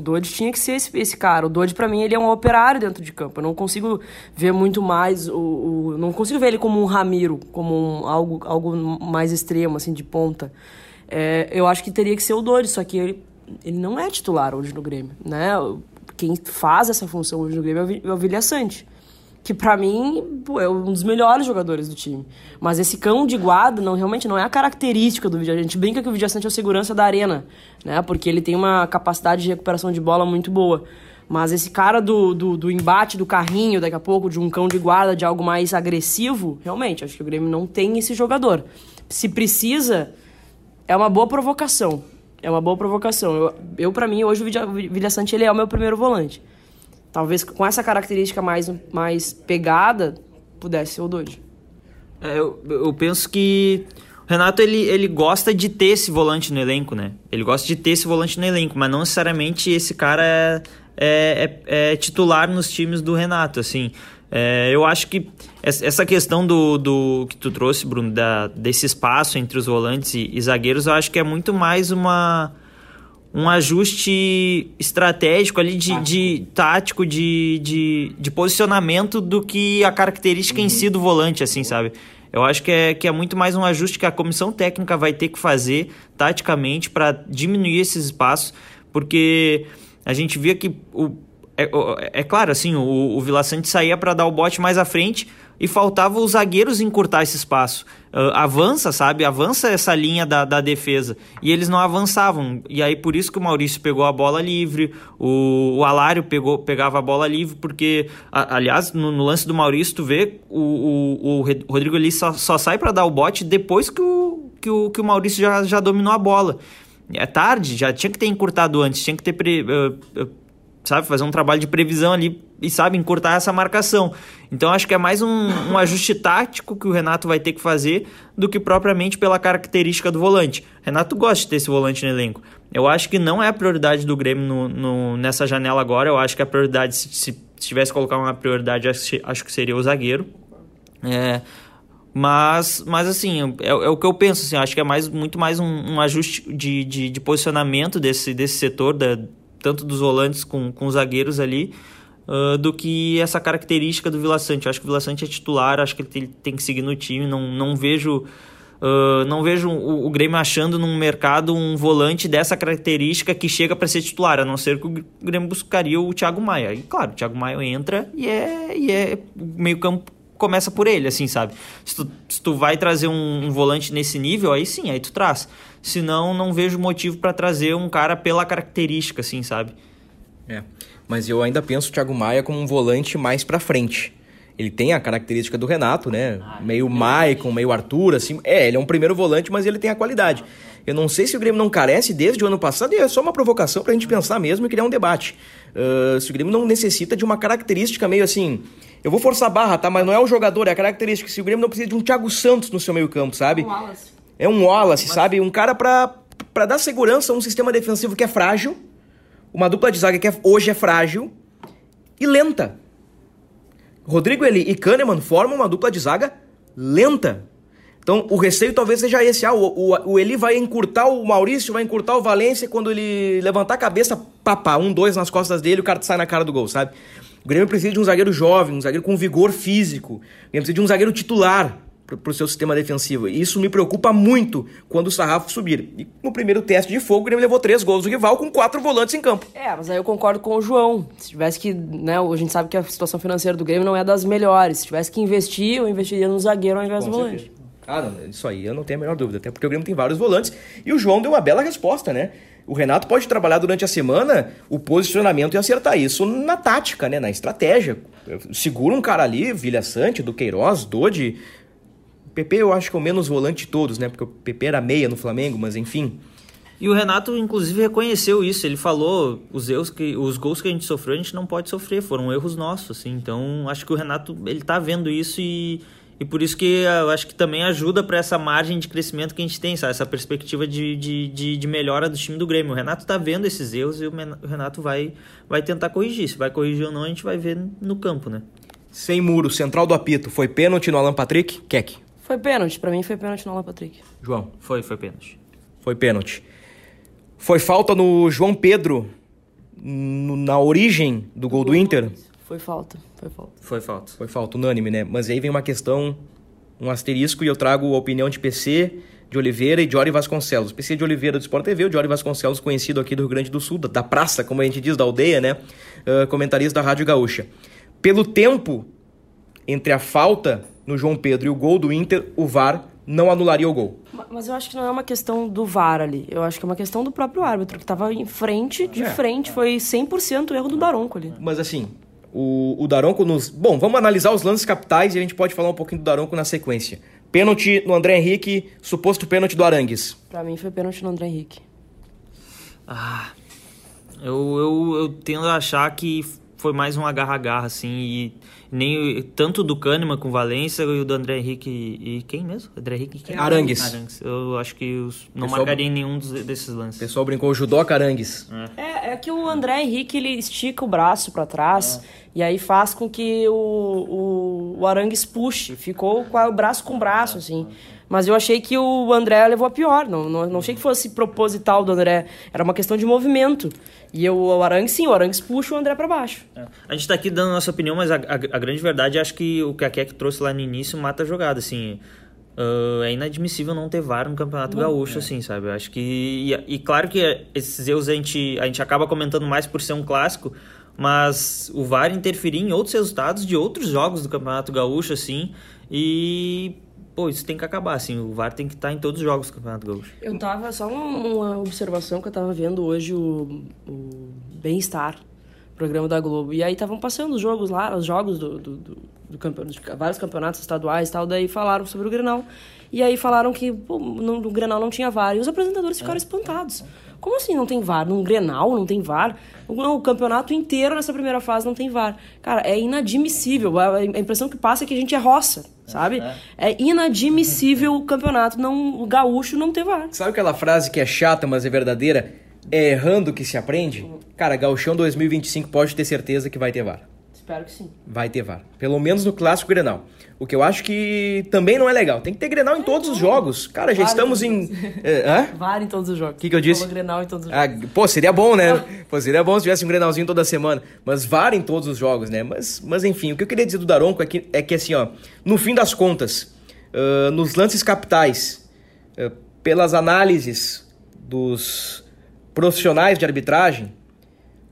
O Dodge tinha que ser esse, esse cara. O Dodge, para mim, ele é um operário dentro de campo. Eu não consigo ver muito mais o, o não consigo ver ele como um Ramiro, como um, algo, algo mais extremo, assim, de ponta. É, eu acho que teria que ser o Dodge, só que ele, ele não é titular hoje no Grêmio, né? Quem faz essa função hoje no Grêmio é o Vilha Sante que para mim é um dos melhores jogadores do time. Mas esse cão de guarda não realmente não é a característica do Vidia. A gente brinca que o Vidia Sante é o segurança da arena, né? Porque ele tem uma capacidade de recuperação de bola muito boa. Mas esse cara do, do, do, embate do carrinho, daqui a pouco, de um cão de guarda, de algo mais agressivo, realmente, acho que o Grêmio não tem esse jogador. Se precisa, é uma boa provocação. É uma boa provocação. Eu, eu para mim, hoje o Vidia Sante ele é o meu primeiro volante. Talvez com essa característica mais, mais pegada, pudesse ser o Dodge. É, eu, eu penso que o Renato ele, ele gosta de ter esse volante no elenco, né? Ele gosta de ter esse volante no elenco, mas não necessariamente esse cara é, é, é, é titular nos times do Renato, assim. É, eu acho que essa questão do, do que tu trouxe, Bruno, da, desse espaço entre os volantes e, e zagueiros, eu acho que é muito mais uma um ajuste estratégico ali de tático, de, tático, de, de, de posicionamento do que a característica em si do volante, assim, sabe? Eu acho que é, que é muito mais um ajuste que a comissão técnica vai ter que fazer taticamente para diminuir esses espaços, porque a gente via que o, é, é claro, assim, o, o Vila Sante saía para dar o bote mais à frente, e faltava os zagueiros encurtar esse espaço. Uh, avança, sabe? Avança essa linha da, da defesa. E eles não avançavam. E aí por isso que o Maurício pegou a bola livre, o, o Alário pegou, pegava a bola livre, porque, a, aliás, no, no, lance do Maurício, tu vê, o, o, o Rodrigo ali só, só sai para dar o bote depois que o, que o, que o Maurício já, já dominou a bola. É tarde, já tinha que ter encurtado antes, tinha que ter pre, uh, sabe, fazer um trabalho de previsão ali e, sabe, encurtar essa marcação. Então, acho que é mais um, um, ajuste tático que o Renato vai ter que fazer do que propriamente pela característica do volante. Renato gosta de ter esse volante no elenco. Eu acho que não é a prioridade do Grêmio no, no, nessa janela agora. Eu acho que a prioridade, se, se tivesse que colocar uma prioridade, acho que seria o zagueiro. É, mas, mas assim, é, é, o que eu penso. Assim, acho que é mais, muito mais um, um ajuste de, de, de, posicionamento desse, desse setor, da, tanto dos volantes com, com os zagueiros ali, uh, do que essa característica do Vila Sante. Eu acho que o Vila Sante é titular, acho que ele tem, tem que seguir no time. Não, não vejo. Uh, não vejo o, o, Grêmio achando num mercado um volante dessa característica que chega para ser titular, a não ser que o Grêmio buscaria o Thiago Maia. E claro, o Thiago Maia entra e é, e é meio campo começa por ele, assim, sabe? Se tu, se tu vai trazer um, um, volante nesse nível, aí sim, aí tu traz. Senão, não vejo motivo para trazer um cara pela característica, assim, sabe? É, mas eu ainda penso o Thiago Maia como um volante mais para frente. Ele tem a característica do Renato, né? Ah, meio Maicon, meio Arthur, assim. É, ele é um primeiro volante, mas ele tem a qualidade. Eu não sei se o Grêmio não carece desde o ano passado, e é só uma provocação pra gente pensar mesmo e criar um debate. Uh, se o Grêmio não necessita de uma característica meio assim eu vou forçar a barra, tá? Mas não é o jogador, é a característica. Se o Grêmio não precisa de um Thiago Santos no seu meio-campo, sabe? Um Wallace. É um Wallace, Mas... sabe? Um cara pra, pra dar segurança a um sistema defensivo que é frágil, uma dupla de zaga que é, hoje é frágil e lenta. Rodrigo Eli e Kahneman formam uma dupla de zaga lenta. Então, o receio talvez seja esse. Ah, o, o, o Eli vai encurtar o Maurício, vai encurtar o Valência quando ele levantar a cabeça, papá, um, dois nas costas dele, o cara sai na cara do gol, sabe? O Grêmio precisa de um zagueiro jovem, um zagueiro com vigor físico. O Grêmio precisa de um zagueiro titular para o seu sistema defensivo. E isso me preocupa muito quando o sarrafo subir. E no primeiro teste de fogo, o Grêmio levou três gols do rival com quatro volantes em campo. É, mas aí eu concordo com o João. Se tivesse que, né, a gente sabe que a situação financeira do Grêmio não é das melhores. Se tivesse que investir, eu investiria no zagueiro ao invés com do volante. Ah, não, isso aí eu não tenho a menor dúvida, até porque o Grêmio tem vários volantes. E o João deu uma bela resposta, né? O Renato pode trabalhar durante a semana o posicionamento e acertar isso na tática, né? Na estratégia. Segura um cara ali, Vilha Sante, do Queiroz, Dodi. O PP eu acho que é o menos volante de todos, né? Porque o PP era meia no Flamengo, mas enfim. E o Renato, inclusive, reconheceu isso. Ele falou: os erros que, os gols que a gente sofreu, a gente não pode sofrer, foram erros nossos. Assim. Então, acho que o Renato ele tá vendo isso e, e por isso que eu acho que também ajuda para essa margem de crescimento que a gente tem, sabe? essa perspectiva de, de, de, de, melhora do time do Grêmio. O Renato tá vendo esses erros e o Renato vai, vai tentar corrigir. Se vai corrigir ou não, a gente vai ver no campo, né? Sem muro, central do apito. Foi pênalti no Alan Patrick? Keck. Foi pênalti, para mim foi pênalti no Alan Patrick. João. Foi, foi pênalti. Foi pênalti. Foi falta no João Pedro no, na origem do gol do Inter? Foi falta, foi falta. Foi falta. Foi falta, unânime, né? Mas aí vem uma questão, um asterisco, e eu trago a opinião de PC, de Oliveira e Jory Vasconcelos. PC de Oliveira do Sport TV, o Jory Vasconcelos, conhecido aqui do Rio Grande do Sul, da praça, como a gente diz, da aldeia, né? Uh, comentarista da Rádio Gaúcha. Pelo tempo entre a falta no João Pedro e o gol do Inter, o VAR não anularia o gol. Mas eu acho que não é uma questão do VAR ali. Eu acho que é uma questão do próprio árbitro, que estava em frente, de é. frente. Foi 100% erro do Daronco ali. Mas assim, o, o Daronco nos... Bom, vamos analisar os lances capitais e a gente pode falar um pouquinho do Daronco na sequência. Pênalti no André Henrique, suposto pênalti do Arangues. Pra mim foi pênalti no André Henrique. Ah, eu, eu, eu tendo a achar que foi mais um agarra-agarra, assim, e nem tanto do Kahneman com Valência e o do André Henrique e quem mesmo? André Henrique quem? Arangues. Arangues. Eu acho que os, não pessoal, marcaria em nenhum dos, desses lances. O pessoal brincou judoca Arangues. É. é. é, que o André Henrique ele estica o braço para trás é. E aí faz com que o, o, o Arangues puxe. Ficou com o braço com o braço, assim. Mas eu achei que o André levou a pior. Não, não, não achei que fosse proposital do André. Era uma questão de movimento. E eu, o Arangues, sim, o Arangues puxa o André para baixo. É. A gente tá aqui dando a nossa opinião, mas a, a, a grande verdade acho que o que a Keck trouxe lá no início mata a jogada, assim. Uh, é inadmissível não ter VAR no Campeonato não, Gaúcho, é. assim, sabe? Eu acho que. E, e, claro que esses erros a gente, a gente acaba comentando mais por ser um clássico, mas o VAR interferir em outros resultados de outros jogos do Campeonato Gaúcho, assim, e pô, isso tem que acabar, assim, o VAR tem que estar em todos os jogos do Campeonato Gaúcho. Eu tava, só uma, observação que eu tava vendo hoje o, o Bem-Estar, programa da Globo, e aí estavam passando os jogos lá, os jogos do, do, do, do campeonato, de vários campeonatos estaduais e tal, daí falaram sobre o Grenal, e aí falaram que pô, no, no Grenal não tinha VAR, e os apresentadores ficaram espantados. Como assim não tem VAR? Num Grenal não tem VAR? O campeonato inteiro nessa primeira fase não tem VAR. Cara, é inadmissível. A impressão que passa é que a gente é roça, sabe? É, é inadmissível o campeonato, não, o gaúcho não ter VAR. Sabe aquela frase que é chata, mas é verdadeira? É errando que se aprende? Cara, Gauchão 2025 pode ter certeza que vai ter VAR. Espero que sim. Vai ter VAR. Pelo menos no clássico Grenal. O que eu acho que também não é legal. Tem que ter Grenal em todos os jogos. Cara, já estamos em. É, hã? VAR em todos os jogos. O que, que eu disse? Grenal em todos os ah, jogos. Pô, seria bom, né? pô, seria bom se tivesse um Grenalzinho toda semana. Mas VAR em todos os jogos, né? Mas, mas enfim, o que eu queria dizer do Daronco é que, é que assim, ó, no fim das contas, nos lances capitais, pelas análises dos profissionais de arbitragem,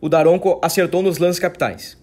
o Daronco acertou nos lances capitais.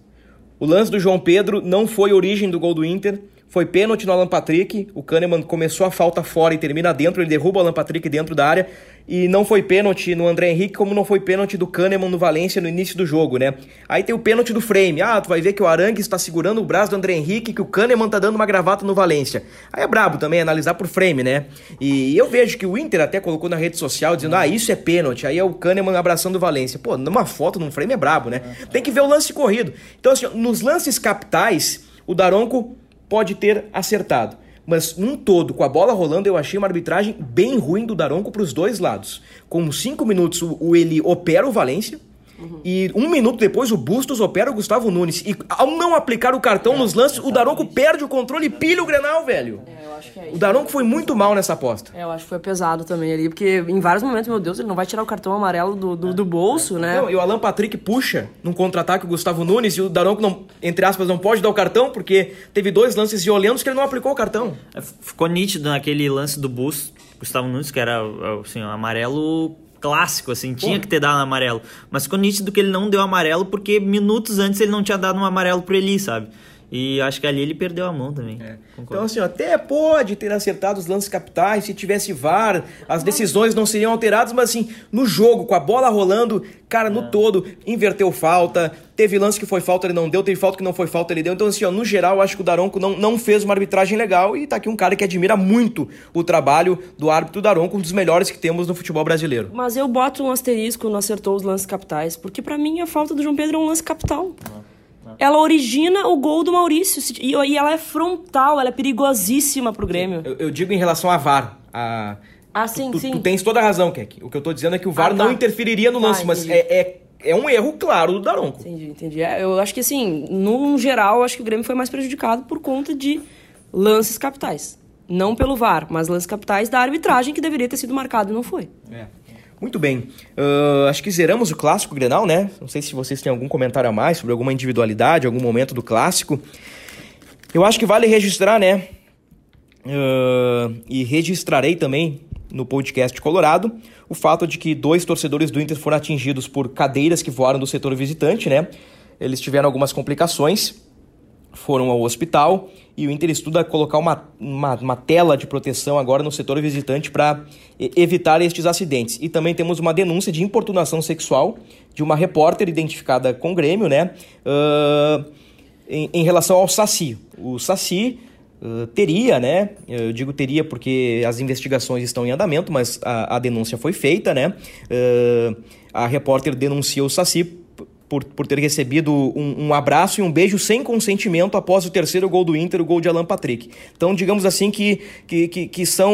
O lance do João Pedro não foi origem do gol do Inter, foi pênalti no Alan Patrick. O Kahneman começou a falta fora e termina dentro. Ele derruba o Alan Patrick dentro da área. E não foi pênalti no André Henrique, como não foi pênalti do Kahneman no Valência no início do jogo, né? Aí tem o pênalti do frame. Ah, tu vai ver que o Arangue está segurando o braço do André Henrique, que o Kahneman tá dando uma gravata no Valência. Aí é brabo também analisar por frame, né? E eu vejo que o Inter até colocou na rede social dizendo, ah, isso é pênalti. Aí é o Kahneman abraçando o Valência. Pô, numa foto, num frame é brabo, né? Tem que ver o lance corrido. Então, assim, nos lances capitais, o Daronco pode ter acertado. Mas num todo, com a bola rolando, eu achei uma arbitragem bem ruim do Daronco para os dois lados. Com cinco minutos, o, ele opera o Valência, Uhum. E um minuto depois o Bustos opera o Gustavo Nunes. E ao não aplicar o cartão é, nos lances, o Daronco perde o controle e pilha o Grenal, velho. É, eu acho que é isso. O Daronco foi muito mal nessa aposta. É, eu acho que foi pesado também ali, porque em vários momentos, meu Deus, ele não vai tirar o cartão amarelo do, do, do bolso, né? Não, e o Alan Patrick puxa num contra-ataque o Gustavo Nunes e o Daronco, não, entre aspas, não pode dar o cartão, porque teve dois lances violentos que ele não aplicou o cartão. É, ficou nítido naquele lance do Bus, Gustavo Nunes, que era assim, amarelo clássico, assim, tinha que ter dado um amarelo. Mas ficou nítido que ele não deu amarelo porque minutos antes ele não tinha dado um amarelo pro Eli, sabe? E acho que ali ele perdeu a mão também. É. Então, assim, até pode ter acertado os lances capitais, se tivesse VAR, as decisões não seriam alteradas, mas assim, no jogo, com a bola rolando, cara, no é. todo, inverteu falta, teve lance que foi falta, ele não deu, teve falta que não foi falta, ele deu. Então, assim, ó, no geral, acho que o Daronco não, não fez uma arbitragem legal e tá aqui um cara que admira muito o trabalho do árbitro Daronco, um dos melhores que temos no futebol brasileiro. Mas eu boto um asterisco, não acertou os lances capitais, porque para mim a falta do João Pedro é um lance capital. Não ela origina o gol do Maurício. E, e ela é frontal, ela é perigosíssima pro Grêmio. Eu, eu digo em relação a VAR. A... Ah, sim, tu, sim. Tu tens toda a razão, Keck. O que eu tô dizendo é que o VAR ah, tá. não interferiria no lance, ah, mas é, é, é, um erro claro do Daronco. Entendi, entendi. É, eu acho que assim, no geral, acho que o Grêmio foi mais prejudicado por conta de lances capitais. Não pelo VAR, mas lances capitais da arbitragem que deveria ter sido marcado e não foi. É. Muito bem. Uh, acho que zeramos o clássico Grenal, né? Não sei se vocês têm algum comentário a mais sobre alguma individualidade, algum momento do clássico. Eu acho que vale registrar, né? Uh, e registrarei também no podcast Colorado o fato de que dois torcedores do Inter foram atingidos por cadeiras que voaram do setor visitante, né? Eles tiveram algumas complicações, foram ao hospital e o Inter estuda colocar uma, uma, uma tela de proteção agora no setor visitante para evitar estes acidentes. E também temos uma denúncia de importunação sexual de uma repórter identificada com o Grêmio, né? Uh, em, em, relação ao Saci. O Saci uh, teria, né? Eu digo teria porque as investigações estão em andamento, mas a, a denúncia foi feita, né? Uh, a repórter denunciou o Saci por, por ter recebido um, um, abraço e um beijo sem consentimento após o terceiro gol do Inter, o gol de Alan Patrick. Então, digamos assim que, que, que, que são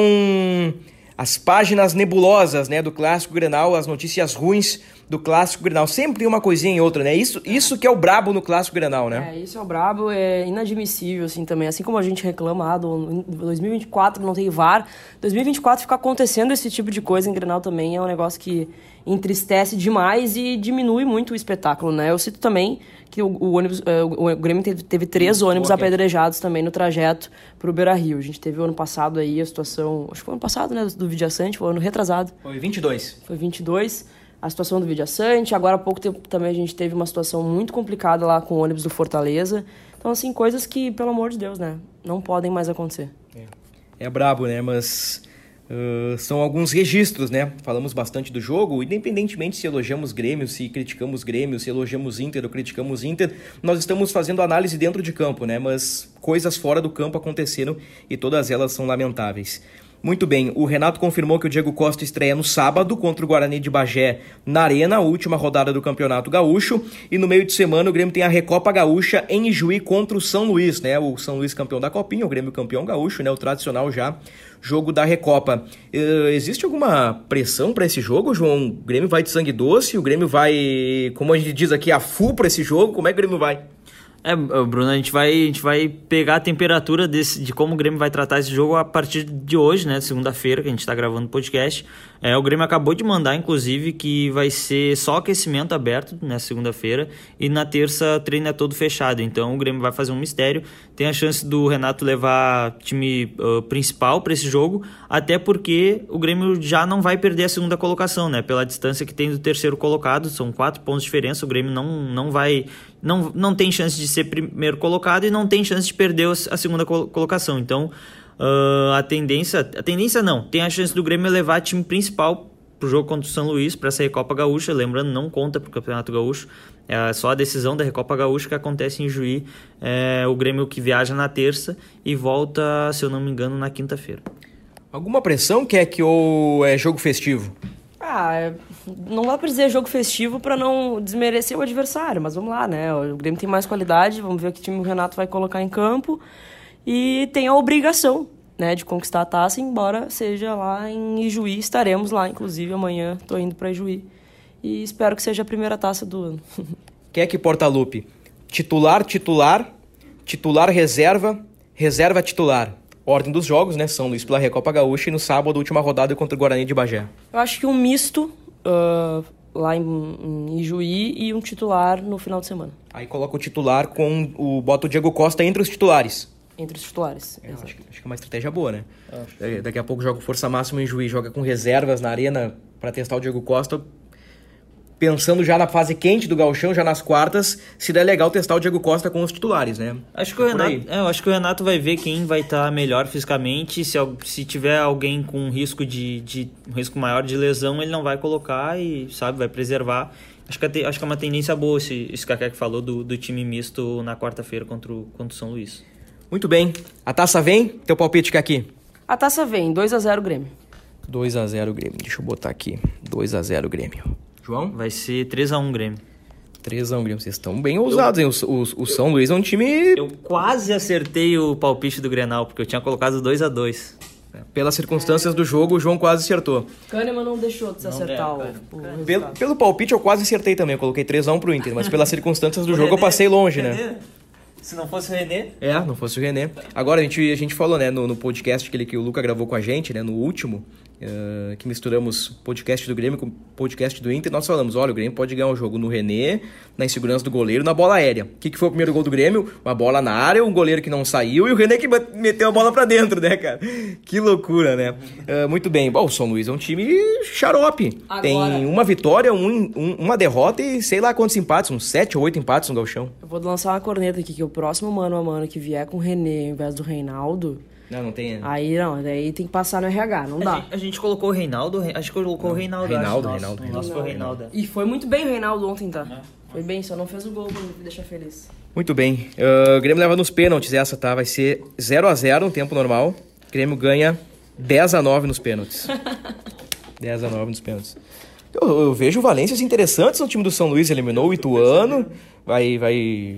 as páginas nebulosas né, do Clássico Grenal, as notícias ruins do Clássico Grenal. Sempre uma coisinha em outra, né? Isso, isso que é o brabo no Clássico Grenal, né? É, isso é o brabo, é inadmissível, assim, também. Assim como a gente reclama, ah, do 2024 não tem VAR, 2024 fica acontecendo esse tipo de coisa em Grenal também é um negócio que entristece demais e diminui muito o espetáculo, né? Eu cito também que o, o ônibus, é, o, Grêmio teve, teve três ônibus okay. apedrejados também no trajeto para o Beira Rio. A gente teve o ano passado aí a situação, acho que foi ano passado, né, do Vidiaçante, foi ano retrasado. Foi 22. Foi 22. A situação do Vidiaçante, agora há pouco tempo também a gente teve uma situação muito complicada lá com o ônibus do Fortaleza. Então, assim, coisas que, pelo amor de Deus, né, não podem mais acontecer. É, é brabo, né, mas Uh, são alguns registros, né? Falamos bastante do jogo, independentemente se elogiamos Grêmio, se criticamos Grêmio, se elogiamos Inter ou criticamos Inter, nós estamos fazendo análise dentro de campo, né? Mas coisas fora do campo aconteceram e todas elas são lamentáveis. Muito bem, o Renato confirmou que o Diego Costa estreia no sábado contra o Guarani de Bagé na Arena, a última rodada do Campeonato Gaúcho. E no meio de semana o Grêmio tem a Recopa Gaúcha em Ijuí contra o São Luís, né? O São Luís campeão da Copinha, o Grêmio campeão gaúcho, né? O tradicional já jogo da Recopa. Uh, existe alguma pressão para esse jogo, João? O Grêmio vai de sangue doce? O Grêmio vai, como a gente diz aqui, a full para esse jogo? Como é que o Grêmio vai? É, Bruno, a gente vai, a gente vai pegar a temperatura desse, de como o Grêmio vai tratar esse jogo a partir de hoje, né? Segunda-feira, que a gente está gravando o podcast. É, o Grêmio acabou de mandar, inclusive, que vai ser só aquecimento aberto na segunda-feira e na terça treino é todo fechado. Então o Grêmio vai fazer um mistério. Tem a chance do Renato levar time uh, principal para esse jogo, até porque o Grêmio já não vai perder a segunda colocação, né? Pela distância que tem do terceiro colocado, são quatro pontos de diferença. O Grêmio não, não vai. Não, não tem chance de ser primeiro colocado e não tem chance de perder a segunda colocação. Então Uh, a tendência, a tendência não, tem a chance do Grêmio levar time principal pro jogo contra o São Luís para essa Recopa Gaúcha, lembrando, não conta pro Campeonato Gaúcho, é só a decisão da Recopa Gaúcha que acontece em Juí, é o Grêmio que viaja na terça e volta, se eu não me engano, na quinta-feira. Alguma pressão que é que ou é jogo festivo? Ah, é, não dá pra dizer jogo festivo para não desmerecer o adversário, mas vamos lá, né? O Grêmio tem mais qualidade, vamos ver que time o Renato vai colocar em campo e tem a obrigação né, de conquistar a taça, embora seja lá em Ijuí. Estaremos lá, inclusive, amanhã estou indo para Ijuí. E espero que seja a primeira taça do ano. Quem é que Portalupe? Titular, titular, titular reserva, reserva titular. Ordem dos jogos, né? São Luís pela Recopa Gaúcha e no sábado, última rodada contra o Guarani de Bagé. Eu acho que um misto uh, lá em, em Ijuí e um titular no final de semana. Aí coloca o titular com o. bota o Diego Costa entre os titulares entre os titulares. É, acho, que, acho, que, é uma estratégia boa, né? Daqui, daqui a pouco joga força máxima em juiz, joga com reservas na arena para testar o Diego Costa. pensando já na fase quente do Galchão, já nas quartas, seria legal testar o Diego Costa com os titulares, né? Acho que o Renato, é, eu acho que o Renato vai ver quem vai estar tá melhor fisicamente. Se, se tiver alguém com risco de, de um risco maior de lesão, ele não vai colocar e sabe vai preservar. Acho que, é, acho que é uma tendência boa esse, esse que que falou do, do time misto na quarta-feira contra o, contra o São Luís. Muito bem. A taça vem? Teu palpite, aqui. A taça vem, 2 a 0 Grêmio. 2 a 0 Grêmio. Deixa eu botar aqui. 2 a 0 Grêmio. João? Vai ser 3 a 1 Grêmio. 3 a 1 Grêmio. Vocês estão bem ousados, eu... hein? O, o, o, São Luís é um time... Eu quase acertei o palpite do Grenal, porque eu tinha colocado 2 a 2 Pelas circunstâncias é. do jogo, o João quase acertou. Kahneman não deixou de se acertar o, o pelo, pelo palpite, eu quase acertei também. Eu coloquei 3x1 pro Inter, mas pelas circunstâncias do jogo, eu passei longe, né? Se não fosse o Renê. É, não fosse o Renê. Agora, a gente, a gente falou, né, no, no podcast que, ele, que o Luca gravou com a gente, né, no último, Uh, que misturamos podcast do Grêmio com podcast do Inter, nós falamos, olha, o Grêmio pode ganhar o um jogo no René, na insegurança do goleiro, na bola aérea. O que, que foi o primeiro gol do Grêmio? Uma bola na área, um goleiro que não saiu e o René que meteu a bola para dentro, né, cara? Que loucura, né? Uh, muito bem. Bom, o São Luís é um time xarope. Agora... Tem uma vitória, um, um, uma derrota e sei lá quantos empates, uns sete ou oito empates no galchão. Eu vou lançar uma corneta aqui, que o próximo mano a mano que vier com o René ao invés do Reinaldo não, não tem. Aí não, daí tem que passar no RH, não a dá. Gente, a gente colocou o Reinaldo, acho que colocou o Reinaldo. Reinaldo, acho, Reinaldo, Reinaldo. Nosso foi o Reinaldo. E foi muito bem o Reinaldo ontem, tá? É. Foi bem, só não fez o gol pra me deixar feliz. Muito bem. Uh, o Grêmio leva nos pênaltis essa, tá? Vai ser 0 a 0 no tempo normal. O Grêmio ganha 10 a 9 nos pênaltis. 10 a 9 nos pênaltis. Eu, eu, vejo valências interessantes no time do São Luís. Eliminou o Ituano. Vai, vai.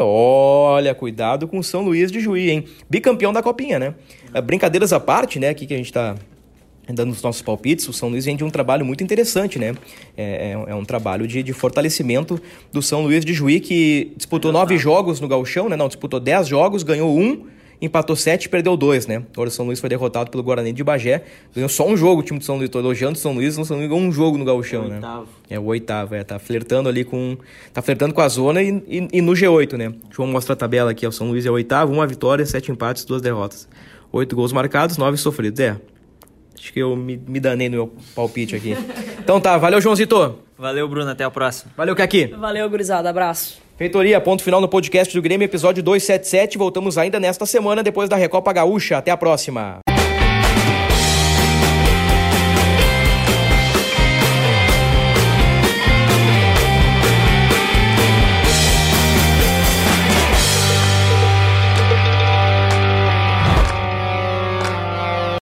Olha, cuidado com o São Luís de Juí, hein? Bicampeão da Copinha, né? É, brincadeiras à parte, né? Aqui que a gente tá dando os nossos palpites, o São Luís vem de um trabalho muito interessante, né? É, é, é um trabalho de, de, fortalecimento do São Luís de Juí, que disputou nove jogos no Galchão, né? Não, disputou dez jogos, ganhou um empatou 7 e perdeu 2, né? Agora o São Luís foi derrotado pelo Guarani de Bagé. Ganhou só um jogo o time do São Luís. Tô elogiando o São Luís, o São Luís ganhou um jogo no Gauchão, né? É o oitavo, é. Tá flertando ali com. Tá flertando com a zona e, e, e no G8, né? João mostra a tabela aqui. O São Luís é o oitavo, uma vitória, sete empates, duas derrotas. Oito gols marcados, nove sofridos. É. Acho que eu me, me danei no meu palpite aqui. então tá, valeu, Joãozito. Valeu, Bruno. Até a próxima. Valeu, Kaki. Valeu, gurizada. Abraço. Feitoria, ponto final no podcast do Grêmio, episódio 277. Voltamos ainda nesta semana, depois da Recopa Gaúcha. Até a próxima.